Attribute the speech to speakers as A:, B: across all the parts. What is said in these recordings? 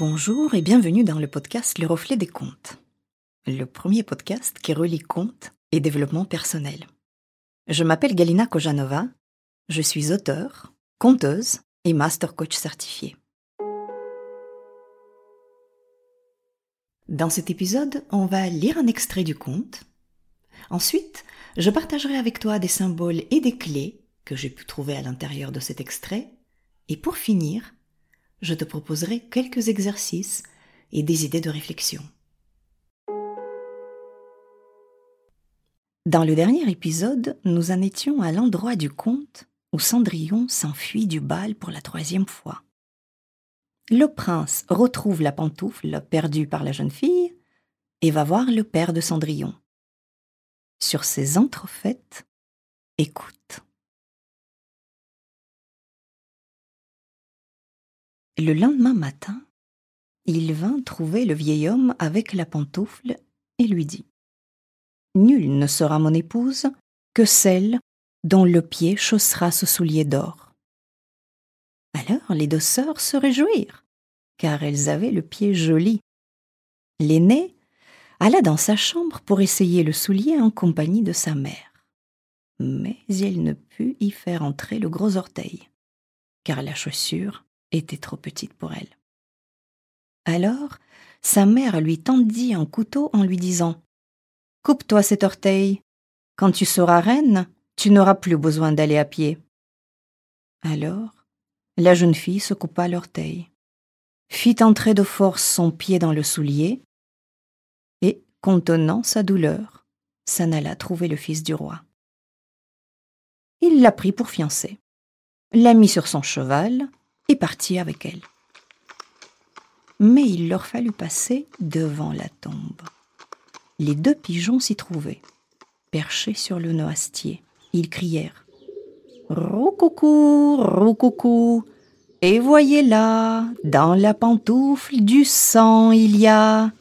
A: Bonjour et bienvenue dans le podcast Le Reflet des Contes, le premier podcast qui relie contes et développement personnel. Je m'appelle Galina Kojanova, je suis auteure, conteuse et master coach certifié. Dans cet épisode, on va lire un extrait du conte. Ensuite, je partagerai avec toi des symboles et des clés que j'ai pu trouver à l'intérieur de cet extrait. Et pour finir, je te proposerai quelques exercices et des idées de réflexion. Dans le dernier épisode, nous en étions à l'endroit du conte où Cendrillon s'enfuit du bal pour la troisième fois. Le prince retrouve la pantoufle perdue par la jeune fille et va voir le père de Cendrillon. Sur ces entrefaites, écoute. Le lendemain matin, il vint trouver le vieil homme avec la pantoufle et lui dit Nul ne sera mon épouse que celle dont le pied chaussera ce soulier d'or. Alors les deux sœurs se réjouirent, car elles avaient le pied joli. L'aînée alla dans sa chambre pour essayer le soulier en compagnie de sa mère. Mais elle ne put y faire entrer le gros orteil, car la chaussure était trop petite pour elle. Alors, sa mère lui tendit un couteau en lui disant Coupe-toi cet orteil. Quand tu seras reine, tu n'auras plus besoin d'aller à pied. Alors, la jeune fille se coupa l'orteil, fit entrer de force son pied dans le soulier, et, contenant sa douleur, s'en alla trouver le fils du roi. Il la prit pour fiancée, la mit sur son cheval, et partit avec elle. Mais il leur fallut passer devant la tombe. Les deux pigeons s'y trouvaient, perchés sur le noisetier. Ils crièrent Roucoucou, roucoucou, et voyez là, dans la pantoufle du sang il y a.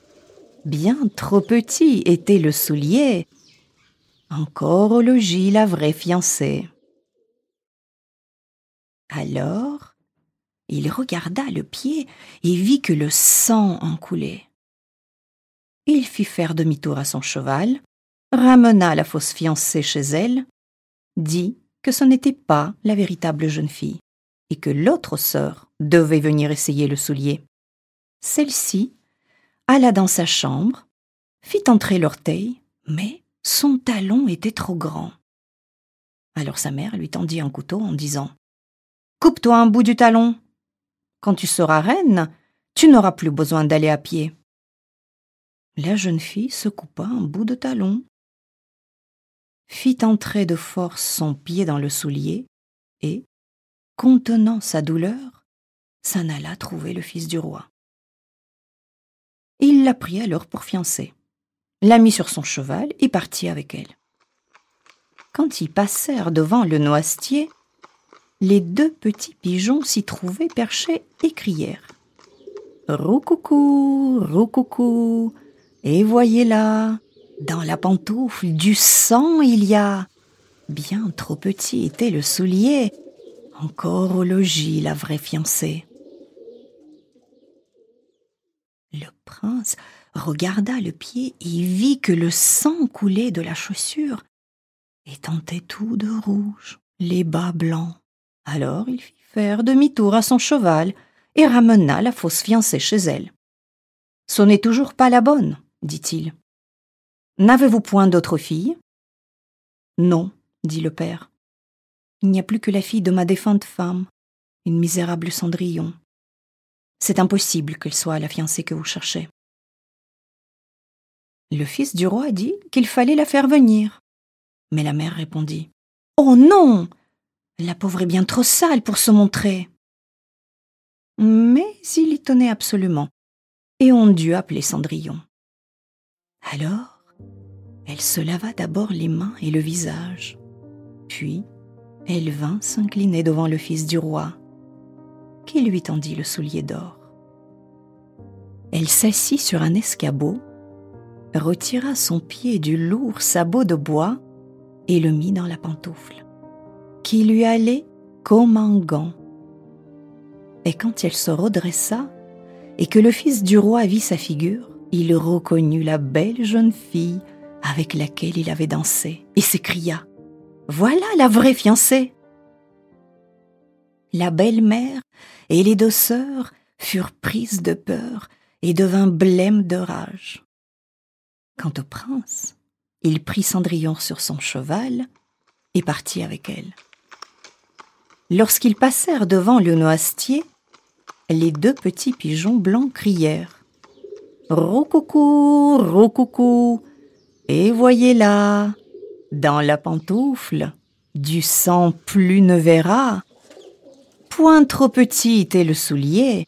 A: Bien trop petit était le soulier. Encore au logis la vraie fiancée. Alors, il regarda le pied et vit que le sang en coulait. Il fit faire demi-tour à son cheval, ramena la fausse fiancée chez elle, dit que ce n'était pas la véritable jeune fille, et que l'autre sœur devait venir essayer le soulier. Celle-ci alla dans sa chambre, fit entrer l'orteil, mais son talon était trop grand. Alors sa mère lui tendit un couteau en disant Coupe-toi un bout du talon. Quand tu seras reine, tu n'auras plus besoin d'aller à pied. La jeune fille se coupa un bout de talon, fit entrer de force son pied dans le soulier, et, contenant sa douleur, s'en alla trouver le fils du roi. Il la prit alors pour fiancée, la mit sur son cheval et partit avec elle. Quand ils passèrent devant le noisetier, les deux petits pigeons s'y trouvaient perchés et crièrent Roucoucou, roucoucou, et voyez là, dans la pantoufle du sang il y a. Bien trop petit était le soulier, encore au logis la vraie fiancée. Le prince regarda le pied et vit que le sang coulait de la chaussure et tentait tout de rouge, les bas blancs. Alors il fit faire demi-tour à son cheval et ramena la fausse fiancée chez elle. Ce n'est toujours pas la bonne, dit-il. N'avez-vous point d'autre fille Non, dit le père. Il n'y a plus que la fille de ma défunte femme, une misérable Cendrillon. C'est impossible qu'elle soit la fiancée que vous cherchez. Le fils du roi dit qu'il fallait la faire venir. Mais la mère répondit Oh non la pauvre est bien trop sale pour se montrer. Mais il y tenait absolument, et on dut appeler Cendrillon. Alors, elle se lava d'abord les mains et le visage, puis elle vint s'incliner devant le fils du roi, qui lui tendit le soulier d'or. Elle s'assit sur un escabeau, retira son pied du lourd sabot de bois et le mit dans la pantoufle qui lui allait comme un gant. Et quand elle se redressa, et que le fils du roi vit sa figure, il reconnut la belle jeune fille avec laquelle il avait dansé et s'écria Voilà la vraie fiancée La belle-mère et les deux sœurs furent prises de peur et devinrent blêmes de rage. Quant au prince, il prit Cendrillon sur son cheval et partit avec elle. Lorsqu'ils passèrent devant le noisetier, les deux petits pigeons blancs crièrent Roucoucou, roucoucou, et voyez là, dans la pantoufle, du sang plus ne verra. Point trop petit est le soulier.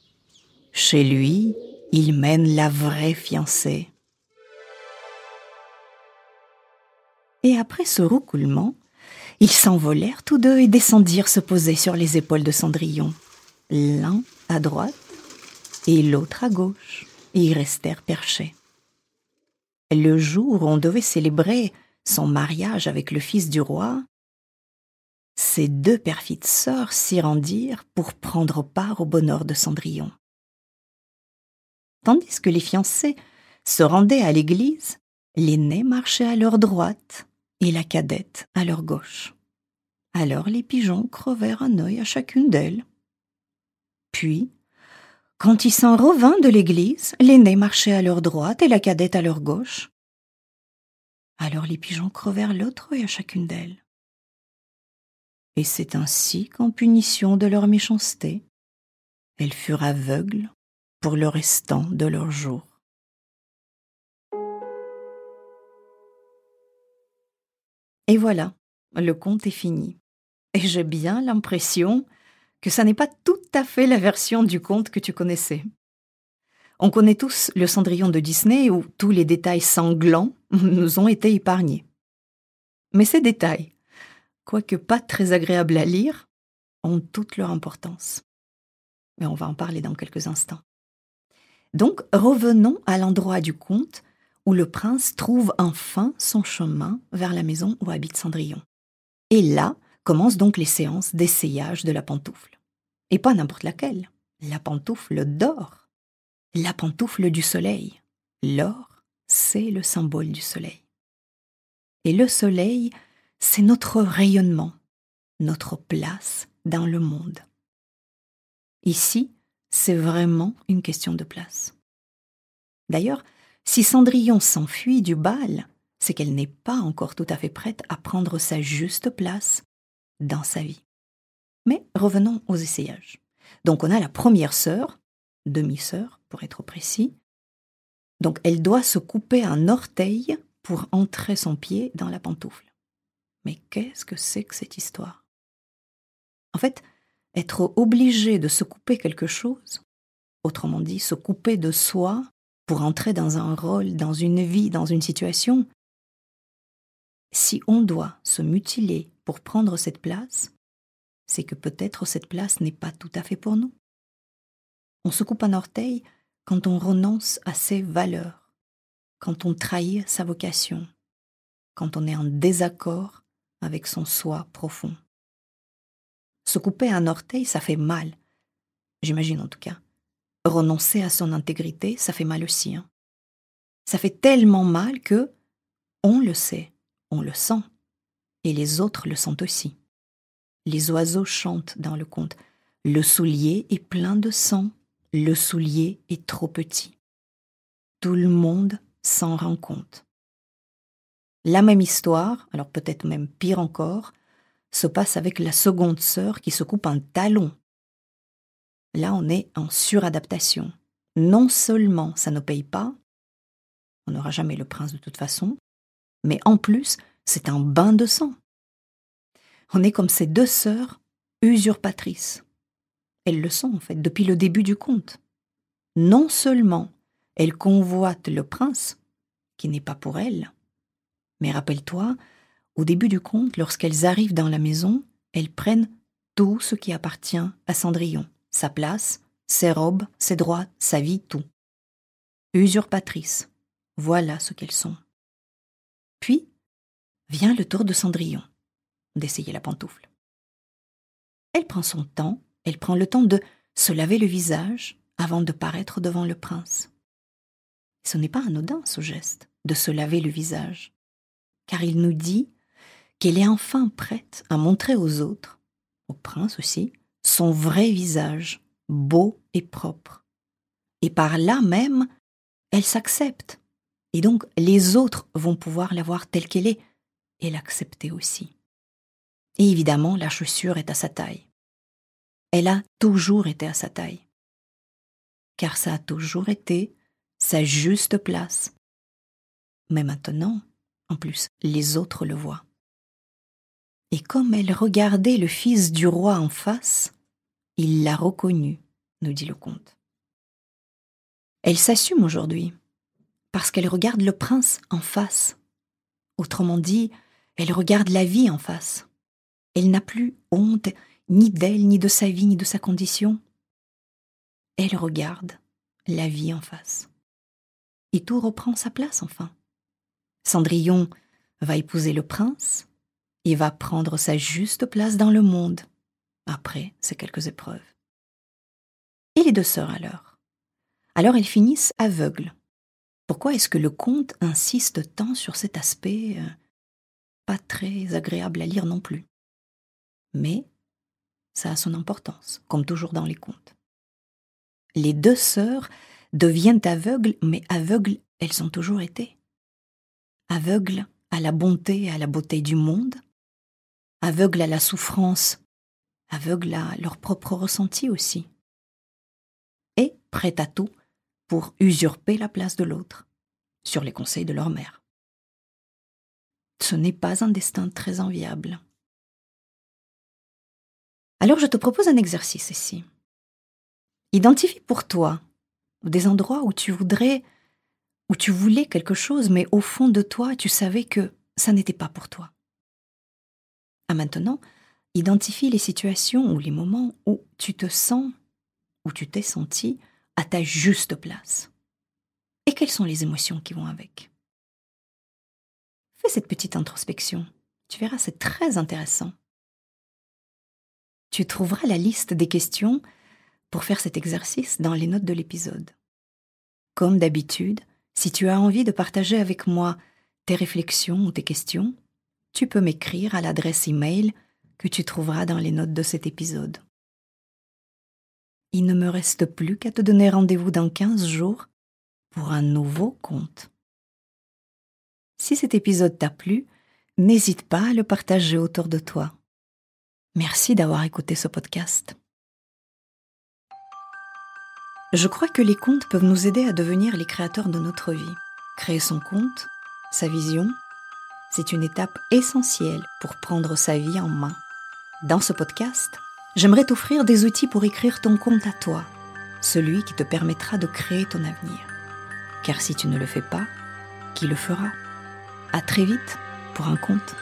A: Chez lui, il mène la vraie fiancée. Et après ce roucoulement, ils s'envolèrent tous deux et descendirent se poser sur les épaules de Cendrillon, l'un à droite et l'autre à gauche, et y restèrent perchés. Le jour où on devait célébrer son mariage avec le fils du roi, ces deux perfides sœurs s'y rendirent pour prendre part au bonheur de Cendrillon. Tandis que les fiancés se rendaient à l'église, l'aîné marchait à leur droite et la cadette à leur gauche. Alors les pigeons crevèrent un œil à chacune d'elles. Puis, quand ils s'en revinrent de l'église, l'aîné marchait à leur droite et la cadette à leur gauche. Alors les pigeons crevèrent l'autre œil à chacune d'elles. Et c'est ainsi qu'en punition de leur méchanceté, elles furent aveugles pour le restant de leur jour. Et voilà, le conte est fini. Et j'ai bien l'impression que ça n'est pas tout à fait la version du conte que tu connaissais. On connaît tous le Cendrillon de Disney où tous les détails sanglants nous ont été épargnés. Mais ces détails, quoique pas très agréables à lire, ont toute leur importance. Mais on va en parler dans quelques instants. Donc revenons à l'endroit du conte où le prince trouve enfin son chemin vers la maison où habite Cendrillon. Et là commencent donc les séances d'essayage de la pantoufle. Et pas n'importe laquelle, la pantoufle d'or. La pantoufle du soleil. L'or, c'est le symbole du soleil. Et le soleil, c'est notre rayonnement, notre place dans le monde. Ici, c'est vraiment une question de place. D'ailleurs, si Cendrillon s'enfuit du bal, c'est qu'elle n'est pas encore tout à fait prête à prendre sa juste place dans sa vie. Mais revenons aux essayages. Donc on a la première sœur, demi-sœur pour être précis. Donc elle doit se couper un orteil pour entrer son pied dans la pantoufle. Mais qu'est-ce que c'est que cette histoire? En fait, être obligé de se couper quelque chose, autrement dit, se couper de soi pour entrer dans un rôle, dans une vie, dans une situation, si on doit se mutiler pour prendre cette place, c'est que peut-être cette place n'est pas tout à fait pour nous. On se coupe un orteil quand on renonce à ses valeurs, quand on trahit sa vocation, quand on est en désaccord avec son soi profond. Se couper un orteil, ça fait mal. J'imagine en tout cas. Renoncer à son intégrité, ça fait mal aussi. Hein. Ça fait tellement mal que on le sait, on le sent, et les autres le sentent aussi. Les oiseaux chantent dans le conte. Le soulier est plein de sang, le soulier est trop petit. Tout le monde s'en rend compte. La même histoire, alors peut-être même pire encore, se passe avec la seconde sœur qui se coupe un talon. Là, on est en suradaptation. Non seulement ça ne paye pas, on n'aura jamais le prince de toute façon, mais en plus, c'est un bain de sang. On est comme ces deux sœurs usurpatrices. Elles le sont, en fait, depuis le début du conte. Non seulement elles convoitent le prince, qui n'est pas pour elles, mais rappelle-toi, au début du conte, lorsqu'elles arrivent dans la maison, elles prennent tout ce qui appartient à Cendrillon, sa place, ses robes, ses droits, sa vie, tout. Usurpatrices, voilà ce qu'elles sont. Puis vient le tour de Cendrillon d'essayer la pantoufle. Elle prend son temps, elle prend le temps de se laver le visage avant de paraître devant le prince. Ce n'est pas anodin ce geste de se laver le visage, car il nous dit qu'elle est enfin prête à montrer aux autres, au prince aussi, son vrai visage, beau et propre. Et par là même, elle s'accepte. Et donc les autres vont pouvoir la voir telle qu'elle est et l'accepter aussi. Et évidemment, la chaussure est à sa taille. Elle a toujours été à sa taille. Car ça a toujours été sa juste place. Mais maintenant, en plus, les autres le voient. Et comme elle regardait le fils du roi en face, il l'a reconnu, nous dit le comte. Elle s'assume aujourd'hui, parce qu'elle regarde le prince en face. Autrement dit, elle regarde la vie en face. Elle n'a plus honte ni d'elle, ni de sa vie, ni de sa condition. Elle regarde la vie en face. Et tout reprend sa place enfin. Cendrillon va épouser le prince et va prendre sa juste place dans le monde, après ces quelques épreuves. Et les deux sœurs alors Alors elles finissent aveugles. Pourquoi est-ce que le conte insiste tant sur cet aspect euh, pas très agréable à lire non plus? Mais ça a son importance, comme toujours dans les contes. Les deux sœurs deviennent aveugles, mais aveugles elles ont toujours été. Aveugles à la bonté et à la beauté du monde, aveugles à la souffrance, aveugles à leur propre ressenti aussi, et prêtes à tout pour usurper la place de l'autre, sur les conseils de leur mère. Ce n'est pas un destin très enviable. Alors je te propose un exercice ici. Identifie pour toi des endroits où tu voudrais, où tu voulais quelque chose, mais au fond de toi, tu savais que ça n'était pas pour toi. À maintenant, identifie les situations ou les moments où tu te sens, où tu t'es senti à ta juste place. Et quelles sont les émotions qui vont avec? Fais cette petite introspection. Tu verras, c'est très intéressant. Tu trouveras la liste des questions pour faire cet exercice dans les notes de l'épisode. Comme d'habitude, si tu as envie de partager avec moi tes réflexions ou tes questions, tu peux m'écrire à l'adresse email que tu trouveras dans les notes de cet épisode. Il ne me reste plus qu'à te donner rendez-vous dans 15 jours pour un nouveau conte. Si cet épisode t'a plu, n'hésite pas à le partager autour de toi. Merci d'avoir écouté ce podcast. Je crois que les contes peuvent nous aider à devenir les créateurs de notre vie. Créer son compte, sa vision, c'est une étape essentielle pour prendre sa vie en main. Dans ce podcast, j'aimerais t'offrir des outils pour écrire ton compte à toi, celui qui te permettra de créer ton avenir. Car si tu ne le fais pas, qui le fera? À très vite pour un compte.